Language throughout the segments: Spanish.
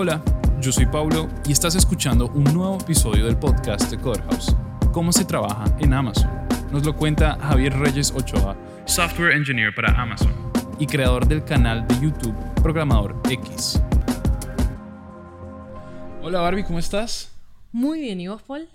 Hola, yo soy Paulo y estás escuchando un nuevo episodio del podcast de Codehouse. ¿Cómo se trabaja en Amazon? Nos lo cuenta Javier Reyes Ochoa, Software Engineer para Amazon y creador del canal de YouTube Programador X. Hola Barbie, ¿cómo estás? Muy bien, ¿y vos, Paul?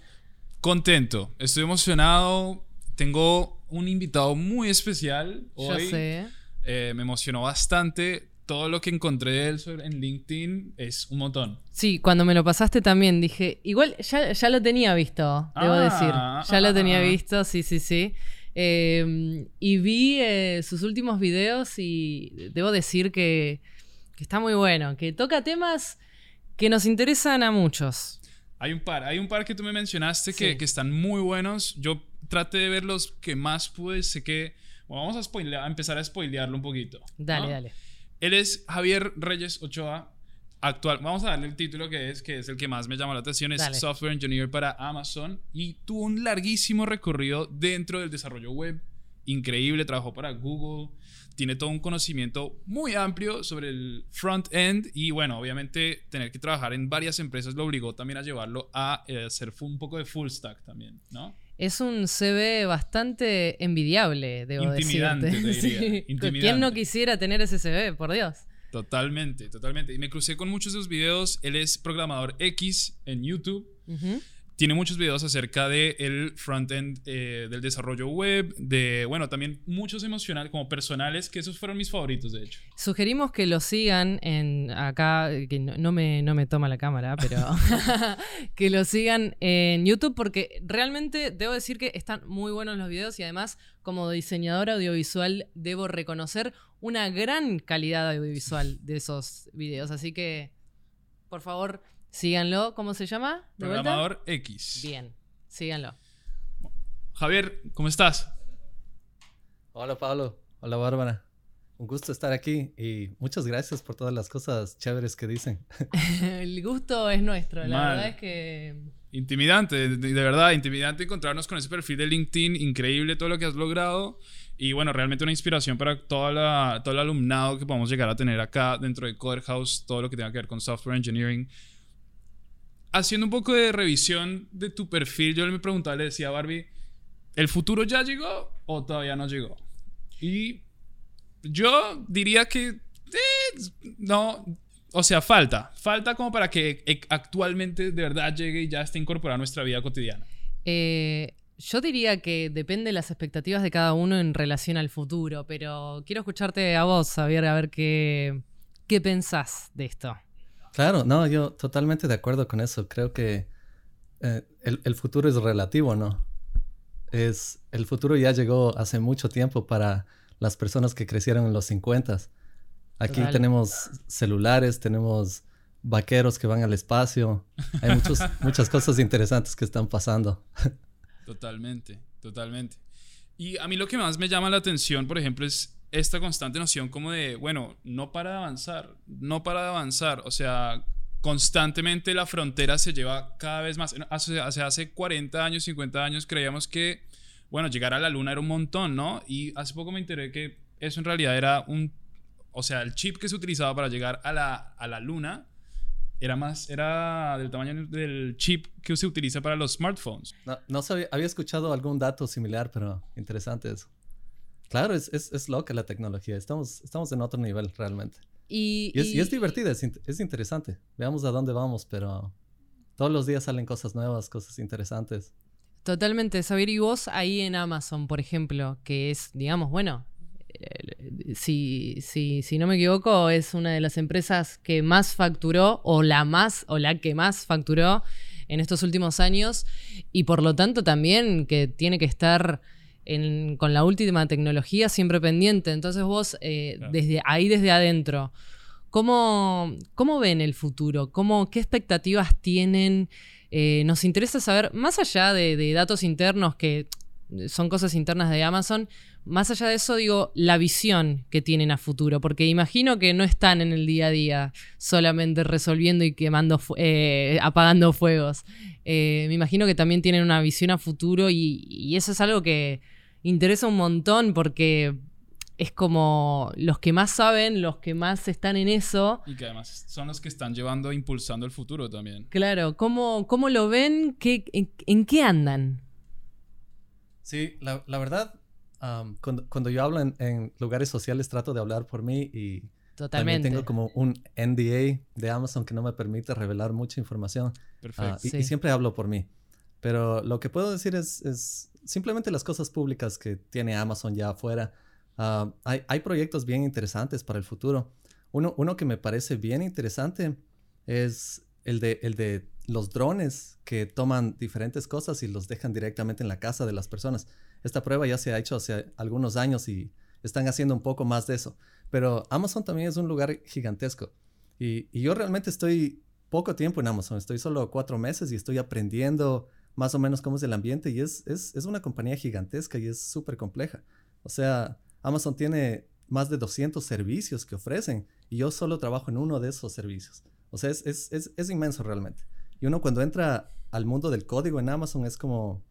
Contento, estoy emocionado. Tengo un invitado muy especial hoy. Ya sé. Eh, me emocionó bastante. Todo lo que encontré de él en LinkedIn es un montón. Sí, cuando me lo pasaste también dije, igual ya, ya lo tenía visto, debo Ah, decir. Ya lo ah, tenía ah. visto, sí, sí, sí. Eh, y vi eh, sus últimos videos y debo decir que, que está muy bueno, que toca temas que nos interesan a muchos. Hay un par, hay un par que tú me mencionaste que, que están muy buenos. Yo traté de ver los que más pude. Sé que. bueno, vamos a, spoilear- a empezar a spoilearlo un poquito. Dale, ¿no? dale. Él es Javier Reyes Ochoa. Actual, vamos a darle el título que es, que es el que más me llama la atención, es Dale. Software Engineer para Amazon y tuvo un larguísimo recorrido dentro del desarrollo web, increíble, trabajó para Google, tiene todo un conocimiento muy amplio sobre el front-end y bueno, obviamente tener que trabajar en varias empresas lo obligó también a llevarlo a eh, hacer un poco de full stack también, ¿no? Es un CV bastante envidiable, debo Intimidante, decirte. te diría, Sí. intimidante. ¿Quién no quisiera tener ese CV, por Dios? Totalmente, totalmente. Y me crucé con muchos de sus videos, él es programador X en YouTube. Ujú. Tiene muchos videos acerca del el frontend eh, del desarrollo web, de, bueno, también muchos emocionales, como personales, que esos fueron mis favoritos, de hecho. Sugerimos que lo sigan en acá, que no, no me, no me toma la cámara, pero que lo sigan en YouTube porque realmente debo decir que están muy buenos los videos y además como diseñador audiovisual debo reconocer una gran calidad audiovisual de esos videos. Así que, por favor, síganlo. ¿Cómo se llama? ¿De vuelta? Programador X. Bien, síganlo. Javier, ¿cómo estás? Hola Pablo, hola Bárbara. Un gusto estar aquí y muchas gracias por todas las cosas chéveres que dicen. El gusto es nuestro, la Mal. verdad es que... Intimidante, de, de verdad, intimidante encontrarnos con ese perfil de LinkedIn, increíble todo lo que has logrado y bueno, realmente una inspiración para toda la, todo el alumnado que podamos llegar a tener acá dentro de Coder House, todo lo que tenga que ver con software engineering. Haciendo un poco de revisión de tu perfil, yo le preguntaba, le decía a Barbie, ¿el futuro ya llegó o todavía no llegó? Y yo diría que eh, no, o sea, falta, falta como para que actualmente de verdad llegue y ya esté incorporado a nuestra vida cotidiana. Eh, yo diría que depende de las expectativas de cada uno en relación al futuro, pero quiero escucharte a vos, Javier, a ver qué, qué pensás de esto. Claro, no, yo totalmente de acuerdo con eso. Creo que eh, el, el futuro es relativo, ¿no? Es, el futuro ya llegó hace mucho tiempo para las personas que crecieron en los 50. Aquí Total. tenemos celulares, tenemos vaqueros que van al espacio. Hay muchos, muchas cosas interesantes que están pasando. Totalmente, totalmente. Y a mí lo que más me llama la atención, por ejemplo, es esta constante noción como de, bueno, no para de avanzar, no para de avanzar. O sea, constantemente la frontera se lleva cada vez más. Hace, hace, hace 40 años, 50 años creíamos que, bueno, llegar a la luna era un montón, ¿no? Y hace poco me enteré que eso en realidad era un, o sea, el chip que se utilizaba para llegar a la, a la luna era más, era del tamaño del chip que se utiliza para los smartphones. No, había escuchado algún dato similar, pero interesante eso. Claro, es, es, es loca la tecnología. Estamos, estamos en otro nivel realmente. Y, Y es, y es divertida, es, es interesante. Veamos a dónde vamos, pero todos los días salen cosas nuevas, cosas interesantes. Totalmente, Xavier, y vos ahí en Amazon, por ejemplo, que es, digamos, bueno, eh, si, si, si no me equivoco, es una de las empresas que más facturó, o la más, o la que más facturó en estos últimos años, y por lo tanto también que tiene que estar en- con la última tecnología siempre pendiente. Entonces vos, eh, Claro. desde ahí desde adentro, ¿cómo, cómo ven el futuro? ¿Cómo, ¿Qué expectativas tienen? Eh, nos interesa saber, más allá de, de datos internos que son cosas internas de Amazon, más allá de eso, digo, la visión que tienen a futuro, porque imagino que no están en el día a día solamente resolviendo y quemando, eh, apagando fuegos. Me imagino que también tienen una visión a futuro y, y eso es algo que interesa un montón porque es como los que más saben, los que más están en eso. Y que además son los que están llevando, impulsando el futuro también. Claro, ¿cómo, cómo lo ven? ¿Qué, en, qué andan? Sí, la, verdad, cuando, yo hablo en, lugares sociales trato de hablar por mí y Totalmente. también tengo como un NDA de Amazon que no me permite revelar mucha información. Perfecto. Ah, y, siempre hablo por mí. Pero lo que puedo decir es, es simplemente las cosas públicas que tiene Amazon ya afuera. Ah, hay, proyectos bien interesantes para el futuro. Uno, uno que me parece bien interesante es el de, el de los drones que toman diferentes cosas y los dejan directamente en la casa de las personas. Esta prueba ya se ha hecho hace algunos años y están haciendo un poco más de eso. Pero Amazon también es un lugar gigantesco. Y, y yo realmente estoy poco tiempo en Amazon, estoy solo cuatro meses y estoy aprendiendo más o menos cómo es el ambiente y es, es, es una compañía gigantesca y es súper compleja. O sea, Amazon tiene más de 200 servicios que ofrecen y yo solo trabajo en uno de esos servicios. O sea, es, es, es, es inmenso realmente. Y uno cuando entra al mundo del código en Amazon es como...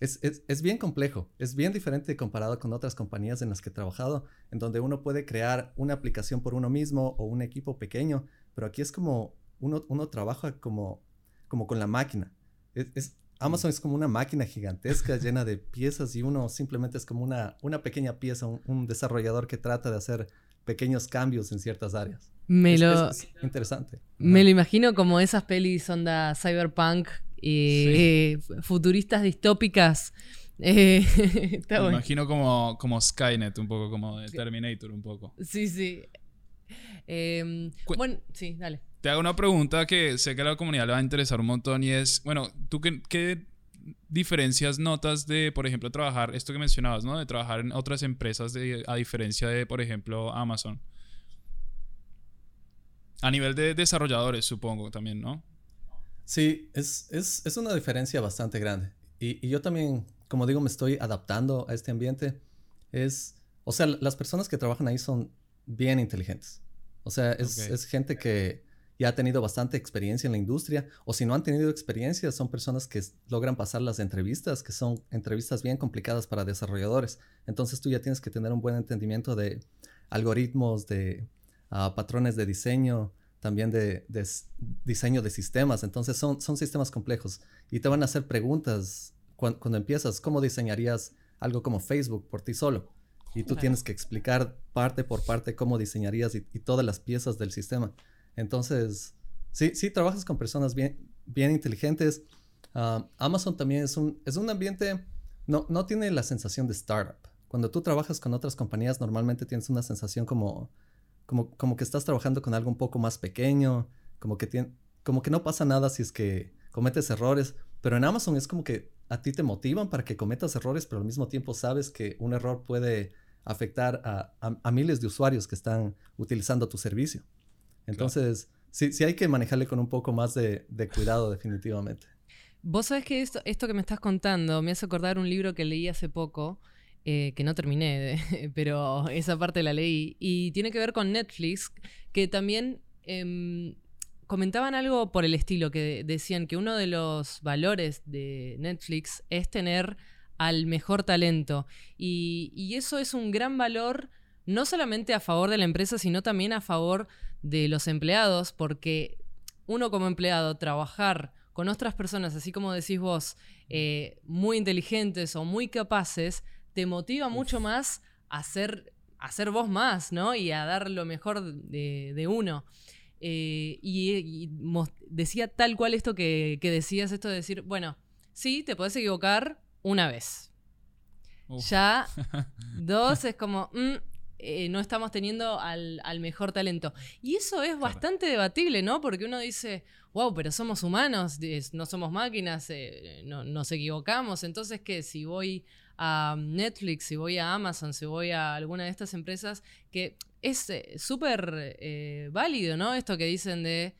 Es, es, bien complejo, es bien diferente comparado con otras compañías en las que he trabajado, en donde uno puede crear una aplicación por uno mismo o un equipo pequeño, pero aquí es como uno, uno trabaja como, como con la máquina. Es, Amazon es como una máquina gigantesca llena de piezas y uno simplemente es como una, una pequeña pieza, un, desarrollador que trata de hacer pequeños cambios en ciertas áreas. Me lo, interesante. Me lo imagino como esas pelis onda cyberpunk y futuristas distópicas. Eh, me imagino como, como Skynet, un poco como de Terminator, un poco. Sí, sí. Em, bueno, sí, dale. Te hago una pregunta que sé que a la comunidad le va a interesar un montón y es, bueno, ¿tú qué, diferencias notas de, por ejemplo, trabajar, esto que mencionabas, ¿no? De trabajar en otras empresas a diferencia de, por ejemplo, Amazon? A nivel de desarrolladores, supongo, también, ¿no? Sí, es, es, una diferencia bastante grande. Y, y, yo también, como digo, me estoy adaptando a este ambiente. Es, o sea, las personas que trabajan ahí son bien inteligentes. O sea, es, es gente que ya ha tenido bastante experiencia en la industria, o si no han tenido experiencia, son personas que logran pasar las entrevistas, que son entrevistas bien complicadas para desarrolladores. Entonces tú ya tienes que tener un buen entendimiento de algoritmos, de ah, patrones de diseño, también de, diseño de sistemas. Entonces son, son sistemas complejos y te van a hacer preguntas cuando, empiezas, ¿cómo diseñarías algo como Facebook por ti solo? Y tú tienes que explicar parte por parte cómo diseñarías y todas las piezas del sistema. Entonces, sí, sí, trabajas con personas bien, bien inteligentes. Ah, Amazon también es un, es un ambiente, no, no tiene la sensación de startup. Cuando tú trabajas con otras compañías, normalmente tienes una sensación como, como, como que estás trabajando con algo un poco más pequeño, como que, tiene, como que no pasa nada si es que cometes errores. Pero en Amazon es como que a ti te motivan para que cometas errores, pero al mismo tiempo sabes que un error puede afectar a, a miles de usuarios que están utilizando tu servicio. Entonces, sí, sí hay que manejarle con un poco más de, cuidado definitivamente. Vos sabés que esto, esto que me estás contando me hace acordar un libro que leí hace poco, eh, que no terminé, pero esa parte la leí, y tiene que ver con Netflix, que también em, comentaban algo por el estilo, que decían que uno de los valores de Netflix es tener al mejor talento, y, y eso es un gran valor no solamente a favor de la empresa, sino también a favor de los empleados, porque uno como empleado trabajar con otras personas, así como decís vos, eh, muy inteligentes o muy capaces, te motiva mucho más a ser, a ser vos más, ¿no? Y a dar lo mejor de, uno. Eh, y, decía tal cual esto que, decías, esto de decir, bueno, sí, te podés equivocar una vez. Ya, dos es como, mm, eh, no estamos teniendo al, mejor talento. Y eso es bastante debatible, ¿no? Porque uno dice, wow, pero somos humanos, no somos máquinas, eh, no, nos equivocamos. Entonces, ¿qué? Si voy a Netflix, si voy a Amazon, si voy a alguna de estas empresas, que es eh, súper válido, ¿no? Esto que dicen de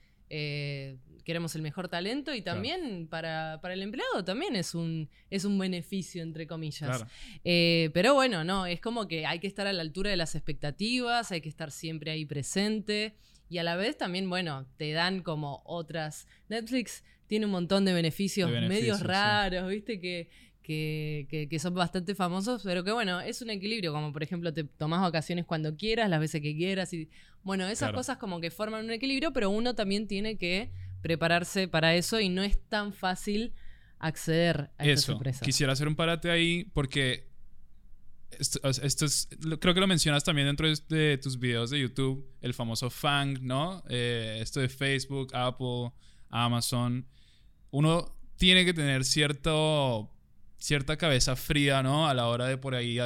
queremos el mejor talento y también para, el empleado también es un, es un beneficio, entre comillas. Eh, pero bueno, no, es como que hay que estar a la altura de las expectativas, hay que estar siempre ahí presente y a la vez también, bueno, te dan como otras. Netflix tiene un montón de beneficios, medios raros, ¿viste? Que, que, que, son bastante famosos, pero que bueno, es un equilibrio, como por ejemplo te tomas vacaciones cuando quieras, las veces que quieras, y bueno, esas cosas como que forman un equilibrio, pero uno también tiene que prepararse para eso y no es tan fácil acceder a eso. Quisiera hacer un parate ahí porque esto, es, creo que lo mencionas también dentro de, tus videos de YouTube, el famoso FANG, ¿no? Eh, esto de Facebook, Apple, Amazon. Uno tiene que tener cierto cierta cabeza fría, ¿no? A la hora de por ahí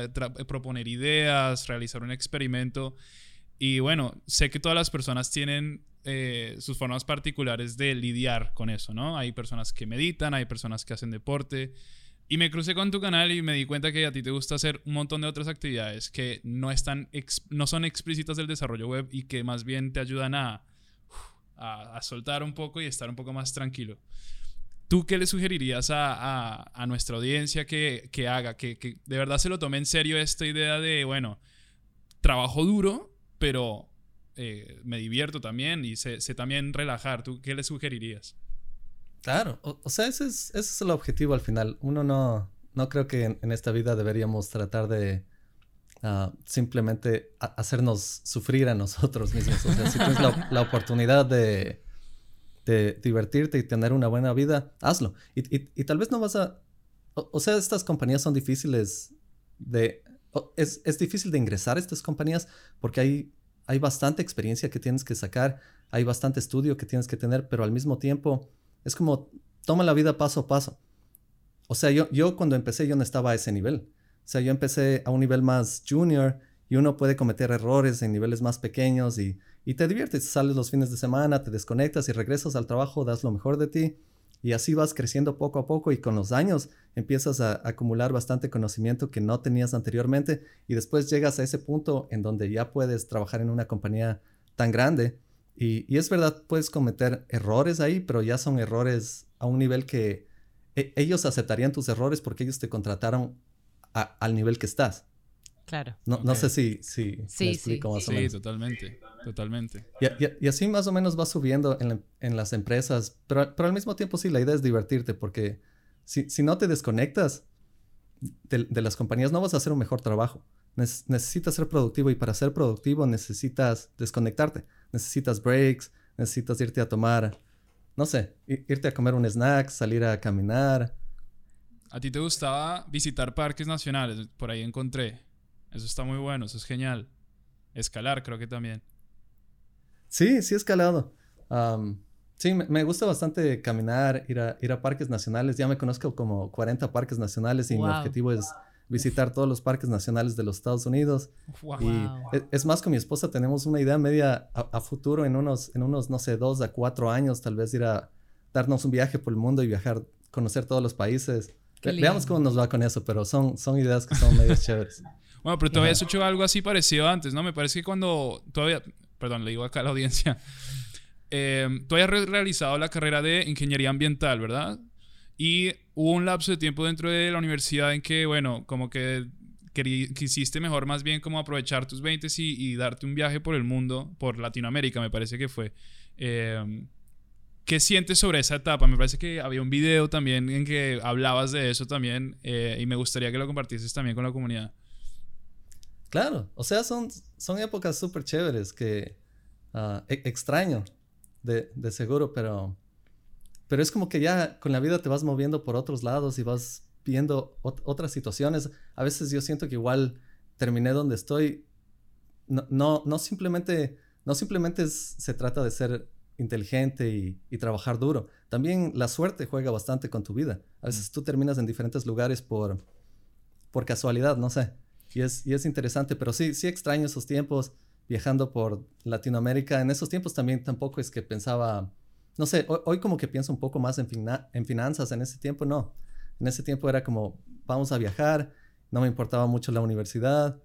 proponer ideas, realizar un experimento. Y bueno, sé que todas las personas tienen eh, sus formas particulares de lidiar con eso, ¿no? Hay personas que meditan, hay personas que hacen deporte. Y me crucé con tu canal y me di cuenta que a ti te gusta hacer un montón de otras actividades que no, están no son explícitas del desarrollo web y que más bien te ayudan a, a soltar un poco y estar un poco más tranquilo. ¿Tú qué le sugerirías a, nuestra audiencia que, haga? Que, de verdad se lo tome en serio esta idea de, bueno, trabajo duro, pero eh, me divierto también y sé, también relajar. ¿Tú qué le sugerirías? Claro, o, sea, ese es, el objetivo al final. Uno no, no creo que en, esta vida deberíamos tratar de ah, simplemente hacernos sufrir a nosotros mismos. O sea, si tienes la oportunidad de de divertirte y tener una buena vida, hazlo. Y, tal vez no vas a... O, sea, estas compañías son difíciles de... Es, es, difícil de ingresar a estas compañías porque hay, hay bastante experiencia que tienes que sacar, hay bastante estudio que tienes que tener, pero al mismo tiempo es como toma la vida paso a paso. O sea, yo, yo cuando empecé yo no estaba a ese nivel. O sea, yo empecé a un nivel más junior y uno puede cometer errores en niveles más pequeños y y te diviertes, sales los fines de semana, te desconectas y regresas al trabajo, das lo mejor de ti y así vas creciendo poco a poco y con los años empiezas a acumular bastante conocimiento que no tenías anteriormente y después llegas a ese punto en donde ya puedes trabajar en una compañía tan grande y, es verdad, puedes cometer errores ahí, pero ya son errores a un nivel que e, ellos aceptarían tus errores porque ellos te contrataron al nivel que estás. Claro. No, sé si, si sí, explico sí. Sí, totalmente, totalmente. Y, así más o menos va subiendo en, las empresas, pero, pero, al mismo tiempo sí, la idea es divertirte porque si, si no te desconectas de, las compañías no vas a hacer un mejor trabajo. necesitas ser productivo y para ser productivo necesitas desconectarte, necesitas breaks, necesitas irte a tomar, no sé, irte a comer un snack, salir a caminar. ¿A ti te gustaba visitar parques nacionales? Por ahí encontré. Eso está muy bueno, eso es genial. Escalar creo que también. Sí, sí he escalado. sí, me, gusta bastante caminar, ir a, ir a parques nacionales. Ya me conozco como 40 parques nacionales y mi objetivo es visitar todos los parques nacionales de los Estados Unidos. Y e, es, más, con mi esposa tenemos una idea media a, futuro en unos, en unos, no sé, dos a cuatro años, tal vez ir a darnos un viaje por el mundo y viajar, conocer todos los países. veamos cómo nos va con eso, pero son, son ideas que son medio chéveres. Bueno, pero tú habías hecho algo así parecido antes, ¿no? Me parece que cuando todavía, perdón, le digo acá a la audiencia, eh, tú habías realizado la carrera de ingeniería ambiental, ¿verdad? Y hubo un lapso de tiempo dentro de la universidad en que, bueno, como que quisiste mejor más bien como aprovechar tus 20 y, y, darte un viaje por el mundo, por Latinoamérica, me parece que fue. Eh, ¿Qué sientes sobre esa etapa? Me parece que había un video también en que hablabas de eso también eh, y me gustaría que lo compartieses también con la comunidad. Claro, o sea, son, son épocas súper chéveres que uh, extraño, de, de, seguro, pero, pero es como que ya con la vida te vas moviendo por otros lados y vas viendo otras situaciones. A veces yo siento que igual terminé donde estoy. No, no, no simplemente, no simplemente se trata de ser inteligente y, y, trabajar duro. También la suerte juega bastante con tu vida. A veces tú terminas en diferentes lugares por, por casualidad, no sé. Y es, y es interesante, pero sí, sí extraño esos tiempos viajando por Latinoamérica. En esos tiempos también tampoco es que pensaba, no sé, hoy, como que pienso un poco más en, en finanzas, en ese tiempo no. En ese tiempo era como, vamos a viajar, no me importaba mucho la universidad.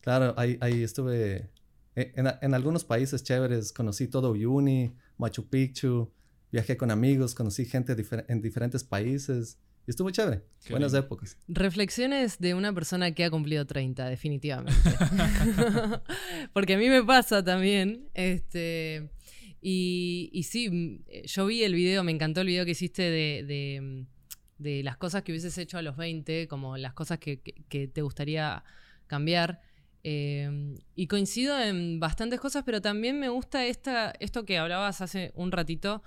Claro, ahí, ahí estuve e, en, en, algunos países chéveres, conocí todo Uyuni, Machu Picchu, viajé con amigos, conocí gente en diferentes países. Y estuvo chévere. Buenas épocas. Reflexiones de una persona que ha cumplido 30, definitivamente. Porque a mí me pasa también. Este, y, y, sí, yo vi el video, me encantó el video que hiciste de, de las cosas que hubieses hecho a los 20, como las cosas que, te gustaría cambiar. Eh, y coincido en bastantes cosas, pero también me gusta esta, esto que hablabas hace un ratito,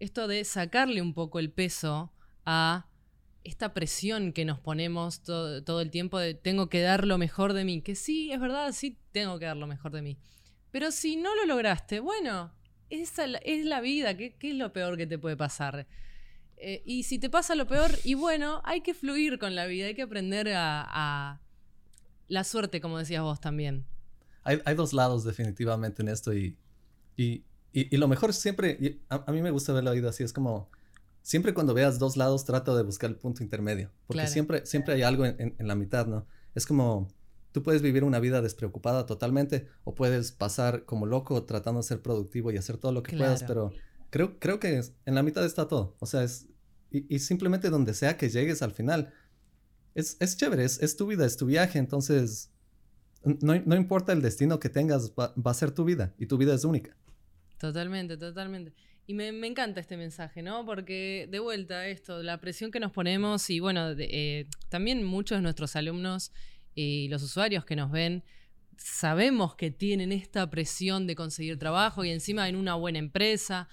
esto de sacarle un poco el peso a esta presión que nos ponemos todo, el tiempo de tengo que dar lo mejor de mí. Que sí, es verdad, sí tengo que dar lo mejor de mí. Pero si no lo lograste, bueno, esa es la vida. ¿Qué, es lo peor que te puede pasar? Eh, y si te pasa lo peor, y bueno, hay que fluir con la vida, hay que aprender a, la suerte, como decías vos también. Hay, dos lados definitivamente en esto y, y, lo mejor siempre, a, a, mí me gusta ver la vida así, es como siempre cuando veas dos lados, trata de buscar el punto intermedio. Porque siempre, siempre hay algo en, la mitad, ¿no? Es como, tú puedes vivir una vida despreocupada totalmente o puedes pasar como loco tratando de ser productivo y hacer todo lo que puedas, pero creo, creo que en la mitad está todo. O sea, es, y, simplemente donde sea que llegues al final, es, es chévere, es, tu vida, es tu viaje, entonces no, no importa el destino que tengas, va a ser tu vida y tu vida es única. Totalmente, totalmente. Y me, encanta este mensaje, ¿no? Porque de vuelta esto, la presión que nos ponemos y bueno, eh, también muchos de nuestros alumnos y los usuarios que nos ven sabemos que tienen esta presión de conseguir trabajo y encima en una buena empresa.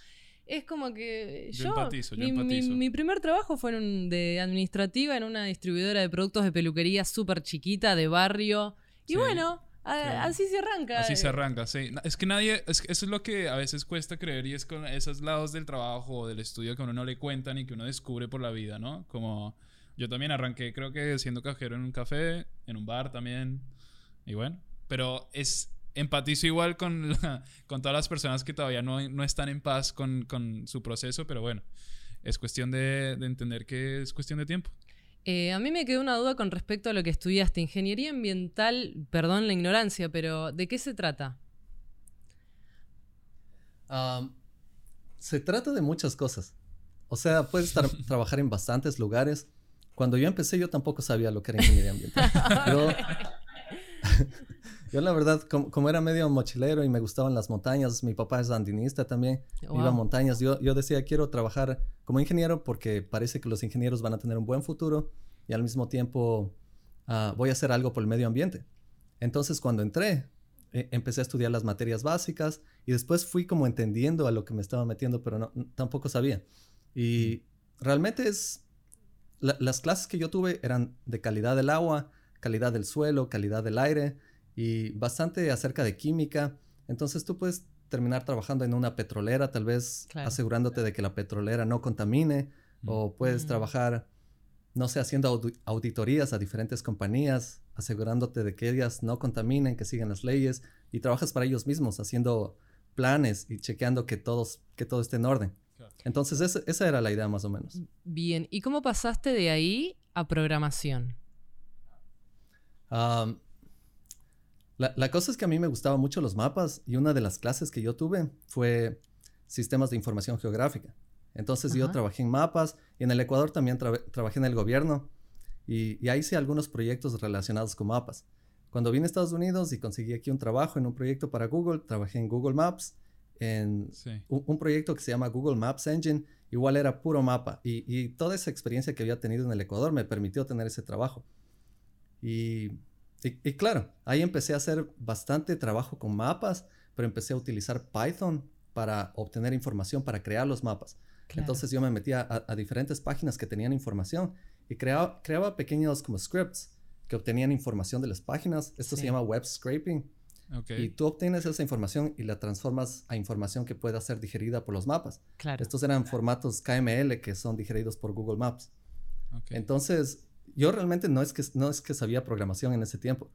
Es como que yo, mi, primer trabajo fue en de administrativa en una distribuidora de productos de peluquería súper chiquita de barrio. Y bueno, Así se arranca. Así se arranca, sí. Es que nadie, eso es lo que a veces cuesta creer y es con esos lados del trabajo o del estudio que a uno no le cuentan y que uno descubre por la vida, ¿no? Como yo también arranqué, creo que siendo cajero en un café, en un bar también. Y bueno, pero es empatizo igual con, con todas las personas que todavía no, no están en paz con, con, su proceso, pero bueno, es cuestión de, de entender que es cuestión de tiempo. Eh, a mí me quedó una duda con respecto a lo que estudiaste. Ingeniería ambiental, perdón la ignorancia, pero ¿de qué se trata? se trata de muchas cosas. O sea, puedes trabajar en bastantes lugares. Cuando yo empecé, yo tampoco sabía lo que era ingeniería ambiental. Yo la verdad, como, era medio mochilero y me gustaban las montañas, mi papá es andinista también, iba a montañas, yo, yo decía, quiero trabajar como ingeniero porque parece que los ingenieros van a tener un buen futuro y al mismo tiempo ah, voy a hacer algo por el medio ambiente. Entonces cuando entré, e, empecé a estudiar las materias básicas y después fui como entendiendo a lo que me estaba metiendo, pero no, tampoco sabía. Y realmente es, las clases que yo tuve eran de calidad del agua, calidad del suelo, calidad del aire y bastante acerca de química. Entonces tú puedes terminar trabajando en una petrolera, tal vez asegurándote de que la petrolera no contamine, o puedes mm. trabajar, no sé, haciendo auditorías a diferentes compañías, asegurándote de que ellas no contaminen, que sigan las leyes, y trabajas para ellos mismos, haciendo planes y chequeando que, todos, que todo esté en orden. Entonces esa era la idea más o menos. Bien, ¿y cómo pasaste de ahí a programación? La, cosa es que a mí me gustaban mucho los mapas y una de las clases que yo tuve fue sistemas de información geográfica. Entonces yo trabajé en mapas y en el Ecuador también trabajé en el gobierno y, ahí hice algunos proyectos relacionados con mapas. Cuando vine a Estados Unidos y conseguí aquí un trabajo en un proyecto para Google, trabajé en Google Maps, en un, proyecto que se llama Google Maps Engine, igual era puro mapa y, y toda esa experiencia que había tenido en el Ecuador me permitió tener ese trabajo. Y, y, claro, ahí empecé a hacer bastante trabajo con mapas, pero empecé a utilizar Python para obtener información, para crear los mapas. Entonces yo me metía a, diferentes páginas que tenían información y creaba, creaba pequeños como scripts que obtenían información de las páginas. Esto se llama web scraping. Y tú obtienes esa información y la transformas a información que pueda ser digerida por los mapas. Estos eran formatos KML que son digeridos por Google Maps. Entonces, yo realmente no es que, no es que sabía programación en ese tiempo.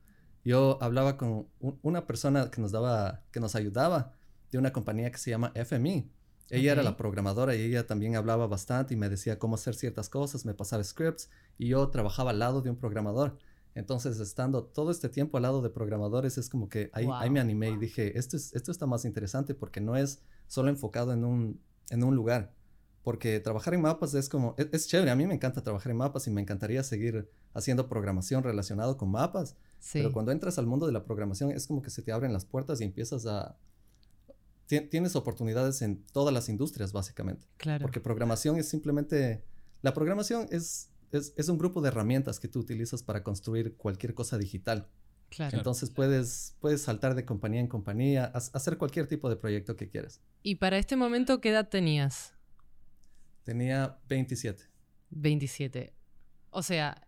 Yo hablaba con una persona que nos daba, que nos ayudaba de una compañía que se llama FMI. Ella era la programadora y ella también hablaba bastante y me decía cómo hacer ciertas cosas, me pasaba scripts y yo trabajaba al lado de un programador. Entonces, estando todo este tiempo al lado de programadores, es como que ahí, ahí me animé y dije, esto, es, esto está más interesante porque no es solo enfocado en un, en un lugar. Porque trabajar en mapas es como, es, chévere, a mí me encanta trabajar en mapas y me encantaría seguir haciendo programación relacionado con mapas. Pero cuando entras al mundo de la programación es como que se te abren las puertas y empiezas a... Tienes oportunidades en todas las industrias, básicamente. Claro. Porque programación es simplemente La programación es, es, un grupo de herramientas que tú utilizas para construir cualquier cosa digital. Claro. Entonces puedes, puedes saltar de compañía en compañía, hacer cualquier tipo de proyecto que quieras. ¿Y para este momento qué edad tenías? Tenía 27. 27. O sea,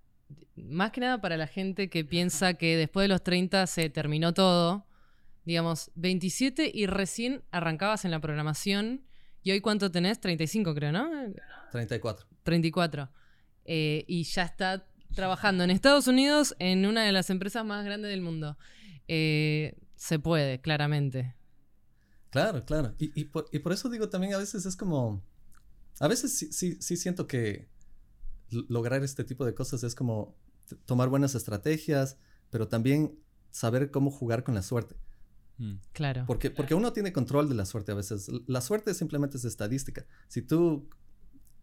más que nada para la gente que piensa que después de los 30 se terminó todo, digamos, 27 y recién arrancabas en la programación. ¿Y hoy cuánto tenés? 35 creo, ¿no? 34. 34. Eh, y ya está trabajando en Estados Unidos en una de las empresas más grandes del mundo. Eh, se puede, claramente. Claro, claro. Y, por, eso digo también a veces es como... A veces sí, sí, sí siento que lograr este tipo de cosas es como tomar buenas estrategias, pero también saber cómo jugar con la suerte. Mm. Claro. Porque, porque uno tiene control de la suerte a veces. La suerte simplemente es estadística. Si tú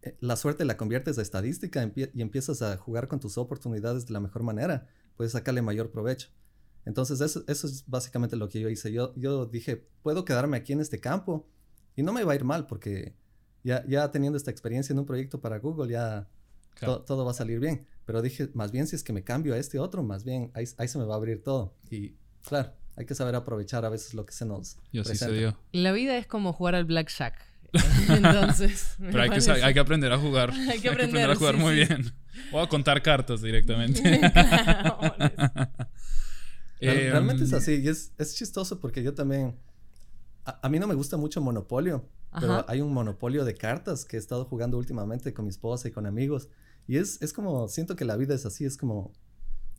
eh, la suerte la conviertes a estadística y empiezas a jugar con tus oportunidades de la mejor manera, puedes sacarle mayor provecho. Entonces eso, eso es básicamente lo que yo hice. Yo, yo dije, puedo quedarme aquí en este campo y no me va a ir mal porque ya, ya teniendo esta experiencia en un proyecto para Google ya todo va a salir bien. Pero dije, más bien si es que me cambio a este otro, más bien ahí, ahí se me va a abrir todo. Y claro, hay que saber aprovechar a veces lo que se nos Yo Sí se dio. La vida es como jugar al blackjack. Entonces. Pero hay que, hay que, aprender a jugar. hay, que aprender, a jugar muy bien. O a contar cartas directamente. Realmente es em, así. Y es, es chistoso porque yo también. A, mí no me gusta mucho Monopolio. Pero hay un monopolio de cartas que he estado jugando últimamente con mi esposa y con amigos. Y es, es como, siento que la vida es así, es como,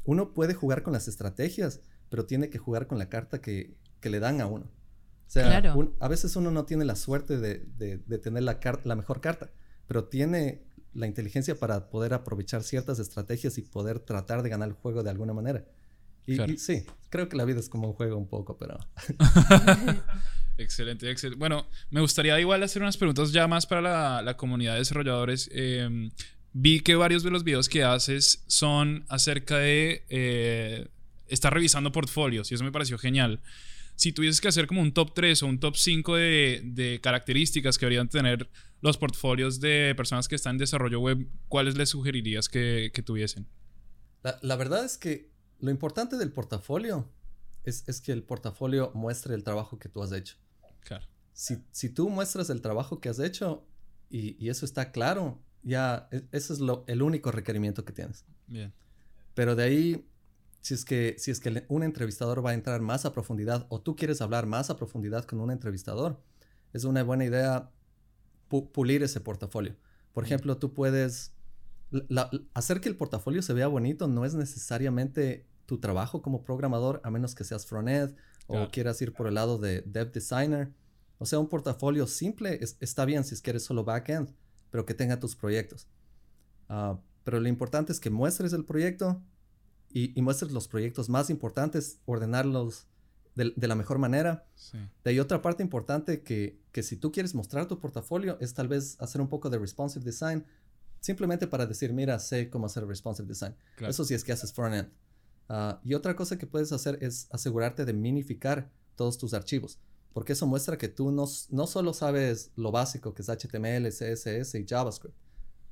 uno puede jugar con las estrategias, pero tiene que jugar con la carta que, que le dan a uno. O sea, a veces uno no tiene la suerte de, de, tener la, la mejor carta, pero tiene la inteligencia para poder aprovechar ciertas estrategias y poder tratar de ganar el juego de alguna manera. Y, y sí, creo que la vida es como un juego un poco, pero... Excelente, excelente. Bueno, me gustaría igual hacer unas preguntas ya más para la, comunidad de desarrolladores. Em, vi que varios de los videos que haces son acerca de eh, estar revisando portfolios y eso me pareció genial. Si tuvieses que hacer como un top 3 o un top 5 de, características que deberían tener los portfolios de personas que están en desarrollo web, ¿cuáles les sugerirías que, tuviesen? La, verdad es que lo importante del portafolio es, es, que el portafolio muestre el trabajo que tú has hecho. Claro. Si, tú muestras el trabajo que has hecho y, eso está claro, ya e, ese es lo, el único requerimiento que tienes. Bien. Pero de ahí, si es, que, si es que un entrevistador va a entrar más a profundidad o tú quieres hablar más a profundidad con un entrevistador, es una buena idea pulir ese portafolio. Por ejemplo, tú puedes... hacer que el portafolio se vea bonito no es necesariamente tu trabajo como programador, a menos que seas frontend o quieras ir por el lado de dev designer. O sea, un portafolio simple está bien si quieres solo backend, pero que tenga tus proyectos. Ah, pero lo importante es que muestres el proyecto y, muestres los proyectos más importantes, ordenarlos de, la mejor manera. De ahí otra parte importante que, que si tú quieres mostrar tu portafolio es tal vez hacer un poco de responsive design, simplemente para decir, mira, sé cómo hacer responsive design. Eso sí es que haces frontend. Ah, y otra cosa que puedes hacer es asegurarte de minificar todos tus archivos, porque eso muestra que tú no, no solo sabes lo básico que es HTML, CSS y JavaScript.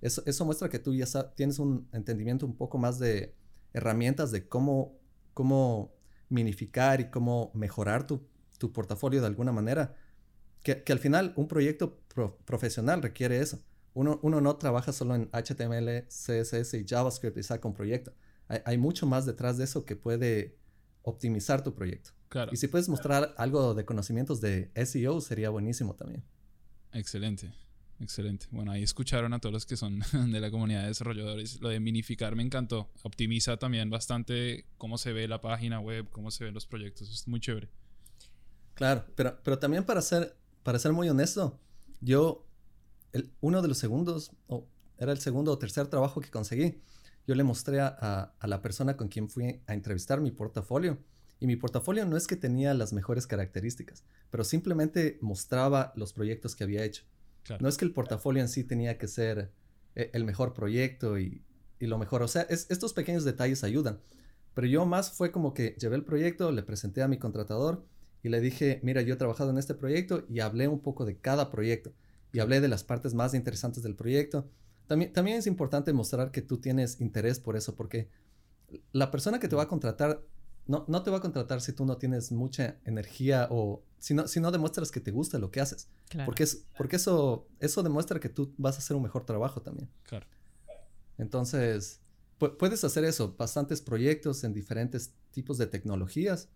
Eso, muestra que tú ya tienes un entendimiento un poco más de herramientas de cómo, cómo minificar y cómo mejorar tu, tu portafolio de alguna manera. Que, que al final un proyecto profesional requiere eso. Uno, uno no trabaja solo en HTML, CSS y JavaScript y saca un proyecto hay, mucho más detrás de eso que puede optimizar tu proyecto. Claro. Y si puedes mostrar algo de conocimientos de SEO, sería buenísimo también. Excelente. Excelente. Bueno, ahí escucharon a todos los que son de la comunidad de desarrolladores. Lo de minificar me encantó. Optimiza también bastante cómo se ve la página web, cómo se ven los proyectos. Es muy chévere. Claro, pero, pero también para ser, para ser muy honesto, yo, el, uno de los segundos, o era el segundo o tercer trabajo que conseguí, yo le mostré a, la persona con quien fui a entrevistar mi portafolio. Y mi portafolio no es que tenía las mejores características, pero simplemente mostraba los proyectos que había hecho. No es que el portafolio en sí tenía que ser eh, el mejor proyecto y, lo mejor. O sea, estos pequeños detalles ayudan. Pero yo más fue como que llevé el proyecto, le presenté a mi contratador y le dije, mira, yo he trabajado en este proyecto y hablé un poco de cada proyecto. Y hablé de las partes más interesantes del proyecto también, también es importante mostrar que tú tienes interés por eso, porque la persona que te va a contratar no, no te va a contratar si tú no tienes mucha energía o si no, si no demuestras que te gusta lo que haces. Porque, es, porque eso, eso demuestra que tú vas a hacer un mejor trabajo también. Claro. Entonces, puedes hacer eso, bastantes proyectos en diferentes tipos de tecnologías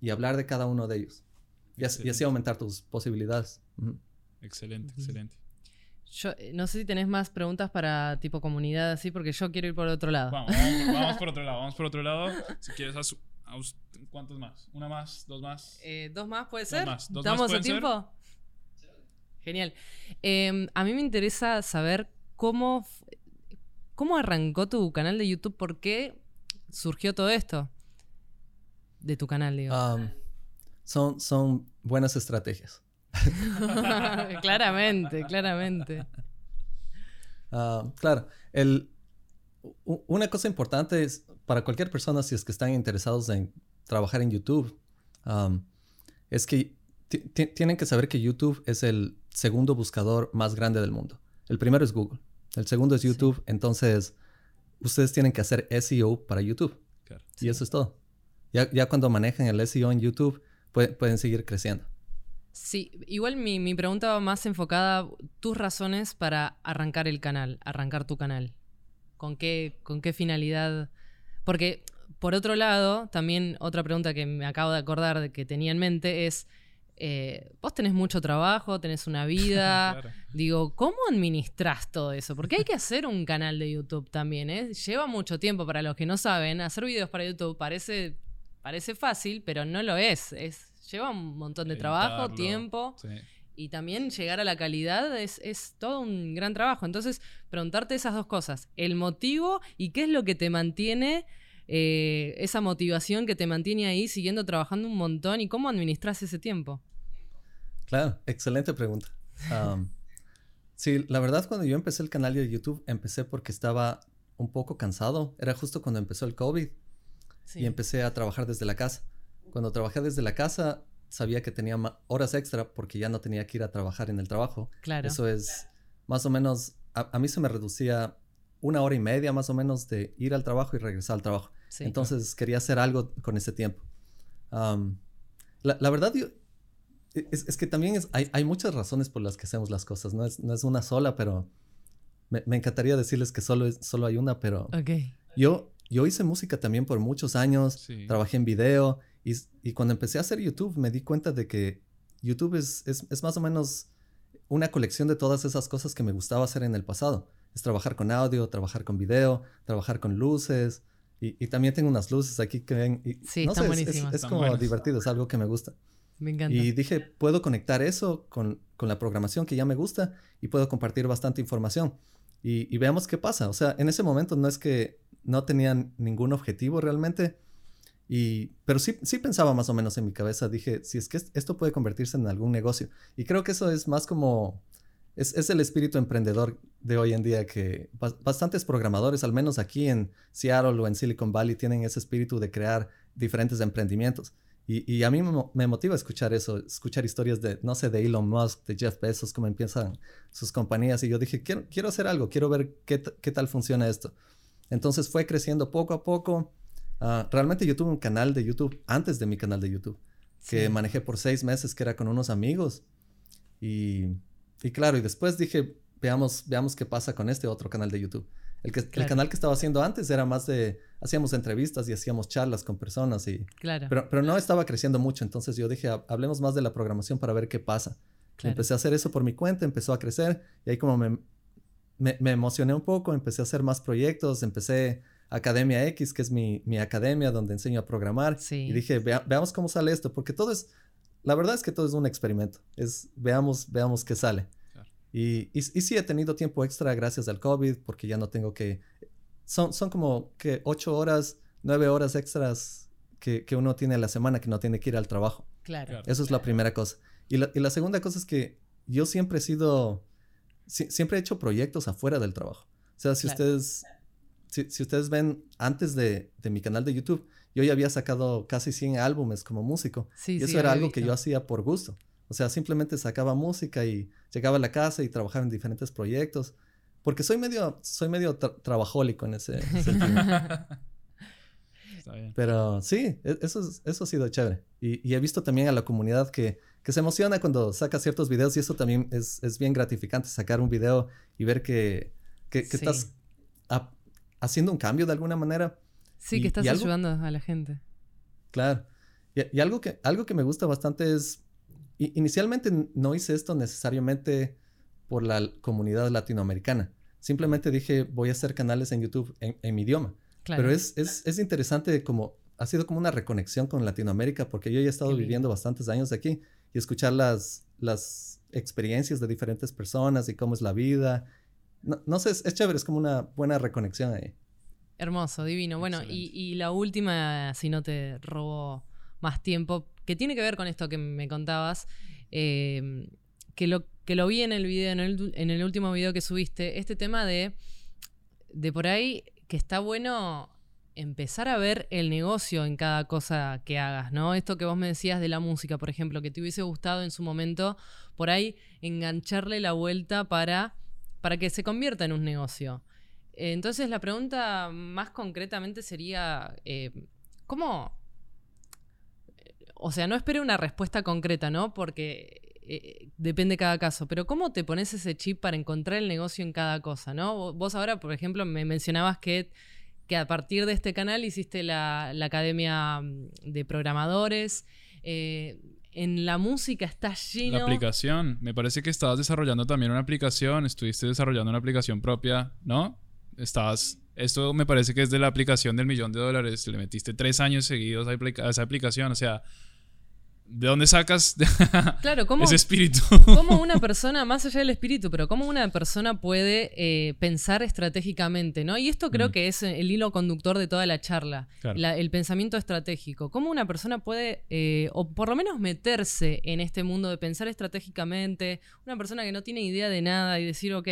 y hablar de cada uno de ellos. Y así, aumentar tus posibilidades. Excelente, excelente. Yo eh, no sé si tenés más preguntas para tipo comunidad así, porque yo quiero ir por otro lado. Vamos, vamos, por otro lado, vamos por otro lado. Si quieres, ¿cuántos más? ¿Una más? ¿Dos más? Eh, ¿Dos más puede ser? Más. ¿Estamos a tiempo? Genial. Em, a mí me interesa saber cómo, cómo arrancó tu canal de YouTube, por qué surgió todo esto de tu canal, digo. son, son buenas estrategias. claramente, claramente. Ah, claro, el, una cosa importante es para cualquier persona, si es que están interesados en trabajar en YouTube, es que tienen que saber que YouTube es el segundo buscador más grande del mundo. El primero es Google, el segundo es YouTube, entonces ustedes tienen que hacer SEO para YouTube. Y eso es todo. Ya, ya, cuando manejan el SEO en YouTube, pueden seguir creciendo. Sí, igual mi, mi, pregunta va más enfocada, tus razones para arrancar el canal, arrancar tu canal. ¿Con qué, con qué finalidad? Porque, por otro lado, también otra pregunta que me acabo de acordar de que tenía en mente es, eh, vos tenés mucho trabajo, tenés una vida, digo, ¿cómo administras todo eso? Porque hay que hacer un canal de YouTube también, ¿eh? Lleva mucho tiempo para los que no saben, hacer videos para YouTube parece, parece fácil, pero no lo es, es lleva un montón de trabajo, tiempo. Y también llegar a la calidad es, todo un gran trabajo. Entonces, preguntarte esas dos cosas. El motivo y qué es lo que te mantiene, eh, esa motivación que te mantiene ahí siguiendo trabajando un montón y cómo administras ese tiempo. Claro, excelente pregunta. sí, la verdad cuando yo empecé el canal de YouTube, empecé porque estaba un poco cansado. Era justo cuando empezó el COVID. Y empecé a trabajar desde la casa. Cuando trabajé desde la casa, sabía que tenía horas extra porque ya no tenía que ir a trabajar en el trabajo. Claro. Eso es más o menos, a, mí se me reducía una hora y media más o menos de ir al trabajo y regresar al trabajo. Entonces quería hacer algo con ese tiempo. la, verdad, es, que también hay, muchas razones por las que hacemos las cosas. No es, no es una sola, pero me, encantaría decirles que solo, es, solo hay una, pero yo, yo hice música también por muchos años, trabajé en video y, cuando empecé a hacer YouTube me di cuenta de que YouTube es, es, más o menos una colección de todas esas cosas que me gustaba hacer en el pasado. Es trabajar con audio, trabajar con video, trabajar con luces. Y, también tengo unas luces aquí que ven. Y, sí, están buenísimas. Es, como divertido, es algo que me gusta. Me encanta. Y dije, puedo conectar eso con, con, la programación que ya me gusta y puedo compartir bastante información. Y, y veamos qué pasa. O sea, en ese momento no es que no tenían ningún objetivo realmente, pero sí, pensaba más o menos en mi cabeza, dije, si es que esto puede convertirse en algún negocio. Y creo que eso es más como, es, el espíritu emprendedor de hoy en día que bastantes programadores, al menos aquí en Seattle o en Silicon Valley, tienen ese espíritu de crear diferentes emprendimientos. Y, a mí me, motiva escuchar eso, escuchar historias de, no sé, de Elon Musk, de Jeff Bezos, cómo empiezan sus compañías. Y yo dije, quiero, quiero hacer algo, quiero ver qué tal funciona esto. Entonces fue creciendo poco a poco Ah, realmente yo tuve un canal de YouTube antes de mi canal de YouTube, que manejé por seis meses, que era con unos amigos. Y, y, claro, y después dije, veamos, veamos qué pasa con este otro canal de YouTube. El, que, el canal que estaba haciendo antes era más de, hacíamos entrevistas y hacíamos charlas con personas y... Claro. Pero, pero no estaba creciendo mucho, entonces yo dije, hablemos más de la programación para ver qué pasa. Empecé a hacer eso por mi cuenta, empezó a crecer y ahí como me, me, me emocioné un poco, empecé a hacer más proyectos, empecé Academia X, que es mi, academia donde enseño a programar. Y dije, veamos cómo sale esto, porque todo es, la verdad es que todo es un experimento. Es, veamos, veamos qué sale. Y, y, sí he tenido tiempo extra gracias al COVID, porque ya no tengo que, son, son como que ocho horas, nueve horas extras que, uno tiene a la semana que no tiene que ir al trabajo. Claro. Eso es la primera cosa. Y la, y la segunda cosa es que yo siempre he sido, siempre he hecho proyectos afuera del trabajo. O sea, si ustedes si, ustedes ven, antes de, mi canal de YouTube, yo ya había sacado casi 100 álbumes como músico. y eso era algo que yo hacía por gusto. O sea, simplemente sacaba música y llegaba a la casa y trabajaba en diferentes proyectos. Porque soy medio, soy medio trabajólico en ese sentido. Pero sí, e, eso, eso ha sido chévere. Y, he visto también a la comunidad que, que se emociona cuando saca ciertos videos y eso también es, es bien gratificante, sacar un video y ver que, que, estás haciendo un cambio de alguna manera. Sí, que estás ayudando a la gente. Claro. Y, algo, que, algo que me gusta bastante es, inicialmente no hice esto necesariamente por la comunidad latinoamericana. Simplemente dije, voy a hacer canales en YouTube en, mi idioma. Pero es, es, es, interesante como, ha sido como una reconexión con Latinoamérica porque yo ya he estado viviendo bastantes años aquí y escuchar las, las experiencias de diferentes personas y cómo es la vida. No, no sé, es, chévere, es como una buena reconexión ahí. Hermoso, divino. Bueno, y, y, la última, si no te robo más tiempo, que tiene que ver con esto que me contabas, eh, que lo que lo vi en el video, en el, último video que subiste, este tema de, de por ahí que está bueno empezar a ver el negocio en cada cosa que hagas, ¿no? Esto que vos me decías de la música, por ejemplo, que te hubiese gustado en su momento, por ahí engancharle la vuelta para, para que se convierta en un negocio. Entonces la pregunta más concretamente sería, eh, ¿cómo? O sea, no espero una respuesta concreta, ¿no? Porque eh, depende cada caso, pero ¿cómo te pones ese chip para encontrar el negocio en cada cosa? ¿no? Vos ahora, por ejemplo, me mencionabas que, que a partir de este canal hiciste la, academia mm, de programadores. Eh, en la música está lleno. La aplicación. Me parece que estabas desarrollando también una aplicación, estuviste desarrollando una aplicación propia, ¿no? Estabas. Esto me parece que es de la aplicación del millón de dólares. Le metiste tres años seguidos a esa aplicación. O sea, ¿De dónde sacas claro, ese espíritu? ¿Cómo una persona, más allá del espíritu, pero cómo una persona puede eh, pensar estratégicamente, ¿no? Y esto creo mm. que es el hilo conductor de toda la charla, el pensamiento estratégico. ¿Cómo una persona puede, eh, o por lo menos meterse en este mundo de pensar estratégicamente, una persona que no tiene idea de nada y decir, ok,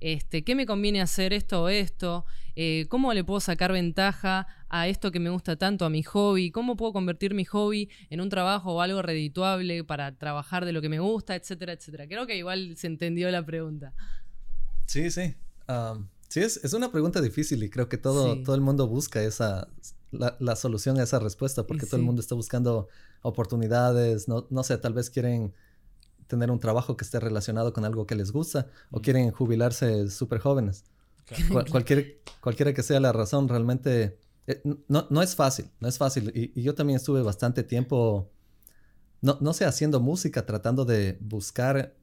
este, ¿qué me conviene hacer esto o esto? Eh, ¿Cómo le puedo sacar ventaja a esto que me gusta tanto, a mi hobby? ¿Cómo puedo convertir mi hobby en un trabajo o algo redituable para trabajar de lo que me gusta, etcétera, etcétera? Creo que igual se entendió la pregunta. Sí, sí. sí, es, una pregunta difícil y creo que todo, todo el mundo busca esa, la, solución a esa respuesta porque todo el mundo está buscando oportunidades, no, no sé, tal vez quieren tener un trabajo que esté relacionado con algo que les gusta o quieren jubilarse súper jóvenes. cualquier, cualquiera que sea la razón, realmente eh, no, no, es fácil, no es fácil. Y, yo también estuve bastante tiempo, no, no sé, haciendo música, tratando de buscar...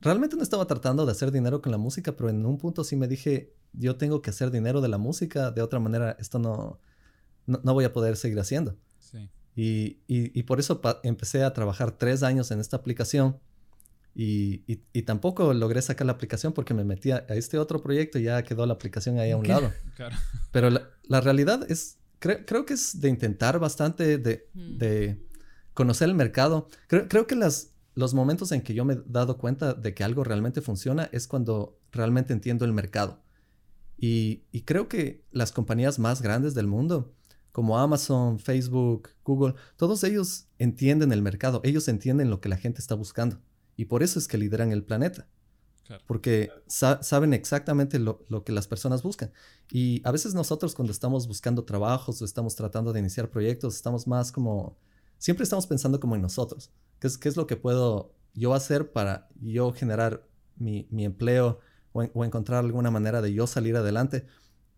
Realmente no estaba tratando de hacer dinero con la música, pero en un punto sí me dije, yo tengo que hacer dinero de la música, de otra manera esto no, no, voy a poder seguir haciendo. Y, y, y, por eso empecé a trabajar tres años en esta aplicación y, y, tampoco logré sacar la aplicación porque me metí a este otro proyecto y ya quedó la aplicación ahí a un lado. Pero la, la, realidad es, creo que es de intentar bastante, de, mm. de conocer el mercado. Creo, creo que las, los momentos en que yo me he dado cuenta de que algo realmente funciona es cuando realmente entiendo el mercado. Y, y creo que las compañías más grandes del mundo, como Amazon, Facebook, Google, todos ellos entienden el mercado, ellos entienden lo que la gente está buscando. Y por eso es que lideran el planeta. Porque saben exactamente lo, que las personas buscan. Y a veces nosotros cuando estamos buscando trabajos o estamos tratando de iniciar proyectos, estamos más como, siempre estamos pensando como en nosotros. ¿Qué es, qué es lo que puedo yo hacer para yo generar mi, empleo o, encontrar alguna manera de yo salir adelante?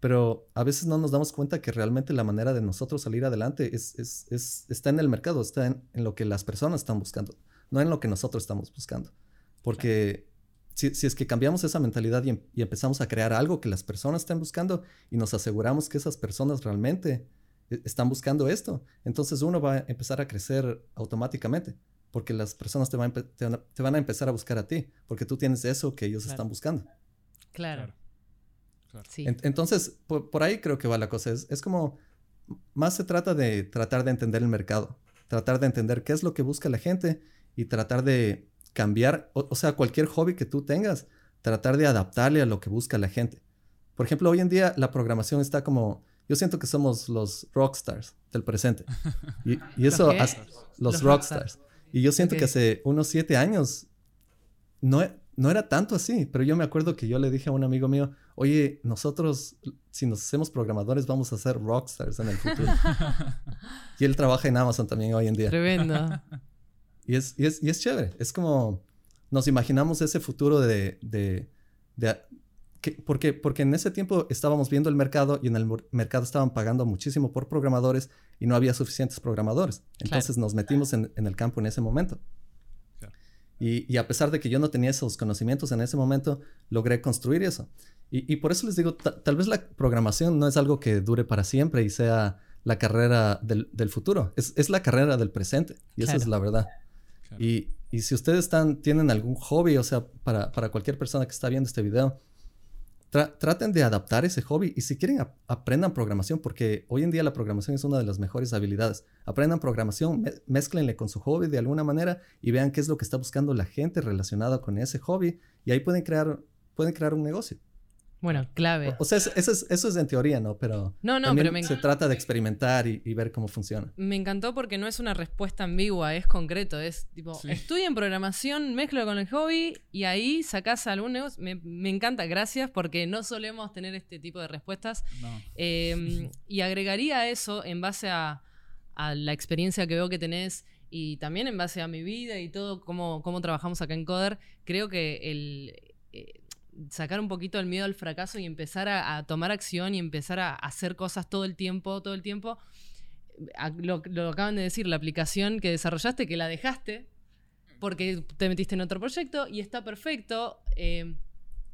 Pero a veces no nos damos cuenta que realmente la manera de nosotros salir adelante es, está en el mercado, está en lo que las personas están buscando no en lo que nosotros estamos buscando. Porque si, es que cambiamos esa mentalidad em, y, empezamos a crear algo que las personas están buscando y nos aseguramos que esas personas realmente eh, están buscando esto, entonces uno va a empezar a crecer automáticamente. Porque las personas te van, a, empezar a buscar a ti, porque tú tienes eso que ellos están buscando. Claro. entonces, por, ahí creo que va la cosa. Es, es como, más se trata de tratar de entender el mercado, tratar de entender qué es lo que busca la gente y tratar de cambiar, o, sea, cualquier hobby que tú tengas, tratar de adaptarle a lo que busca la gente. Por ejemplo, hoy en día la programación está como, yo siento que somos los rockstars del presente. Y, eso, los, rockstars. Y yo siento que hace unos siete años no, no era tanto así, pero yo me acuerdo que yo le dije a un amigo mío, oye, nosotros, si nos hacemos programadores, vamos a ser rockstars en el futuro. y él trabaja en Amazon también hoy en día. Tremendo. y, es, y, es, y es chévere, es como, nos imaginamos ese futuro de, de, de que, porque, porque en ese tiempo estábamos viendo el mercado y en el mercado estaban pagando muchísimo por programadores y no había suficientes programadores. Entonces nos metimos en, en el campo en ese momento. Y, a pesar de que yo no tenía esos conocimientos en ese momento, logré construir eso. Y, por eso les digo, tal vez la programación no es algo que dure para siempre y sea la carrera del, futuro, es, la carrera del presente. Y esa es la verdad. Y, si ustedes tienen algún hobby, o sea, para, cualquier persona que está viendo este video, traten de adaptar ese hobby y si quieren aprendan programación porque hoy en día la programación es una de las mejores habilidades. Aprendan programación, mezclenle con su hobby de alguna manera y vean qué es lo que está buscando la gente relacionada con ese hobby y ahí pueden crear, pueden crear un negocio. Bueno, clave. O, sea, eso es, eso es en teoría, ¿no? Pero, no, no, pero se trata de experimentar y, ver cómo funciona. Me encantó porque no es una respuesta ambigua, es concreto. Es tipo, estudia en programación, mezclo con el hobby y ahí sacás algún negocio. Me, encanta, gracias, porque no solemos tener este tipo de respuestas. Em, y agregaría eso en base a, la experiencia que veo que tenés y también en base a mi vida y todo, cómo, cómo trabajamos acá en Coder. Creo que el. Eh, sacar un poquito el miedo al fracaso y empezar a, tomar acción y empezar a, hacer cosas todo el tiempo, todo el tiempo. Lo, acaban de decir, la aplicación que desarrollaste, que la dejaste porque te metiste en otro proyecto y está perfecto. Eh,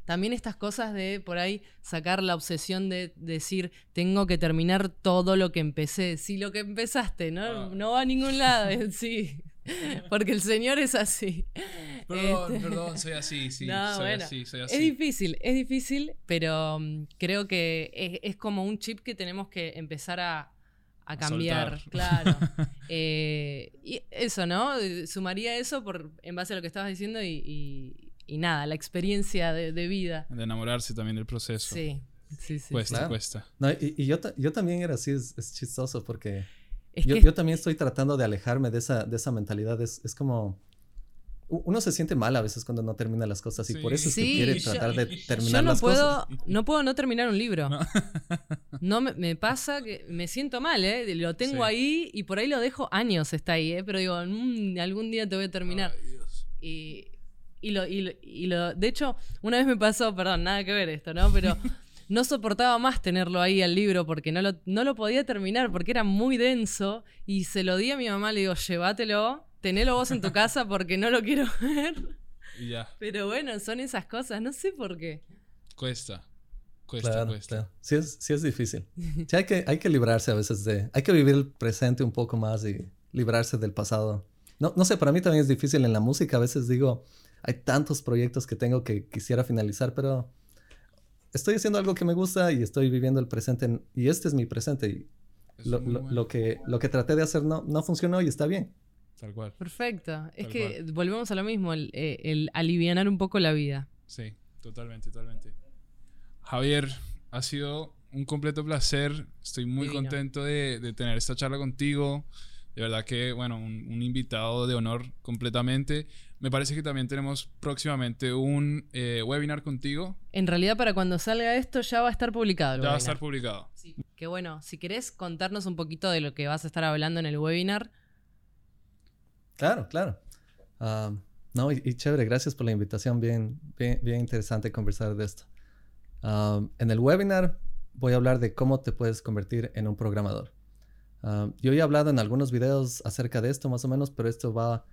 también estas cosas de por ahí sacar la obsesión de decir, tengo que terminar todo lo que empecé. Si lo que empezaste no, ah. no va a ningún lado, sí. Porque el Señor es así. Perdón, este, perdón, soy así, sí. soy así, soy así. Es difícil, es difícil, pero mm, creo que es, como un chip que tenemos que empezar a, cambiar. Claro. Eh, y eso, ¿no? Sumaría eso por, en base a lo que estabas diciendo y, nada, la experiencia de, vida. De enamorarse también del proceso. Sí. Sí, sí. Cuesta, cuesta. No, y, yo, yo también era así, es, es chistoso porque yo, también estoy tratando de alejarme de esa, de esa mentalidad. Es, es, como. Uno se siente mal a veces cuando no termina las cosas y por eso es que quiere tratar de terminar no las puedo, cosas. No puedo no terminar un libro. No, me, pasa que me siento mal, ¿eh? Lo tengo ahí y por ahí lo dejo años, está ahí, ¿eh? Pero digo, mm, algún día te voy a terminar. y, y, lo, y, y lo. De hecho, una vez me pasó, perdón, nada que ver esto, ¿no? Pero no soportaba más tenerlo ahí al libro porque no lo, no lo podía terminar porque era muy denso y se lo di a mi mamá, le digo, llévatelo, tenelo vos en tu casa porque no lo quiero ver. Y ya. Pero bueno, son esas cosas, no sé por qué. Cuesta. Cuesta, cuesta. Sí, es, sí es difícil. Sí, hay que, hay que librarse a veces de... Hay que vivir el presente un poco más y librarse del pasado. No, no sé, para mí también es difícil en la música. A veces digo, hay tantos proyectos que tengo que quisiera finalizar, pero estoy haciendo algo que me gusta y estoy viviendo el presente y este es mi presente y lo, que, lo que traté de hacer no, no funcionó y está bien. Tal cual. Perfecto. es que volvemos a lo mismo, el, eh, el alivianar un poco la vida. Sí, totalmente, totalmente. Javier, ha sido un completo placer. Estoy muy contento de, de, tener esta charla contigo. De verdad que, bueno, un, invitado de honor completamente. Me parece que también tenemos próximamente un eh, webinar contigo. En realidad, para cuando salga esto ya va a estar publicado. ya va a estar publicado. Sí. Que bueno, si querés contarnos un poquito de lo que vas a estar hablando en el webinar. Claro, claro. Ah, no, y, chévere, gracias por la invitación. Bien, bien, interesante conversar de esto. Ah, en el webinar voy a hablar de cómo te puedes convertir en un programador. Ah, yo he hablado en algunos videos acerca de esto más o menos, pero esto va...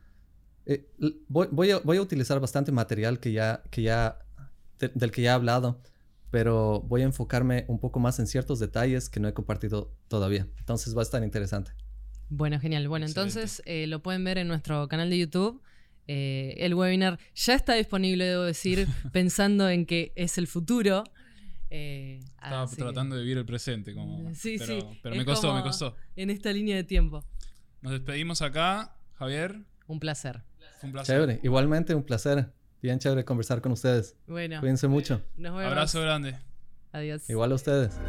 Eh, voy, a, utilizar bastante material que ya, que ya, del que ya he hablado, pero voy a enfocarme un poco más en ciertos detalles que no he compartido todavía. Entonces va a estar interesante. Bueno, genial. Bueno, entonces eh, lo pueden ver en nuestro canal de YouTube. Eh, el webinar ya está disponible, debo decir, pensando en que es el futuro. Eh, Estaba tratando de vivir el presente, como, sí, sí. pero me costó, me costó. En esta línea de tiempo. Nos despedimos acá, Javier. Un placer. Un placer. Chévere, igualmente un placer. Bien chévere conversar con ustedes. Bueno. Cuídense mucho. Nos vemos. Abrazo grande. Adiós. Igual a ustedes.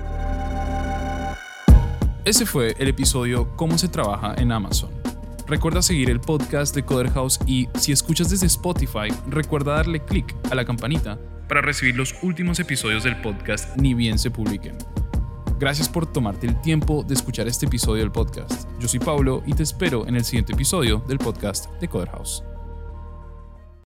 Ese fue el episodio Cómo se trabaja en Amazon. Recuerda seguir el podcast de Coder House y si escuchas desde Spotify, recuerda darle clic a la campanita para recibir los últimos episodios del podcast ni bien se publiquen. Gracias por tomarte el tiempo de escuchar este episodio del podcast. Yo soy Pablo y te espero en el siguiente episodio del podcast de Coder House.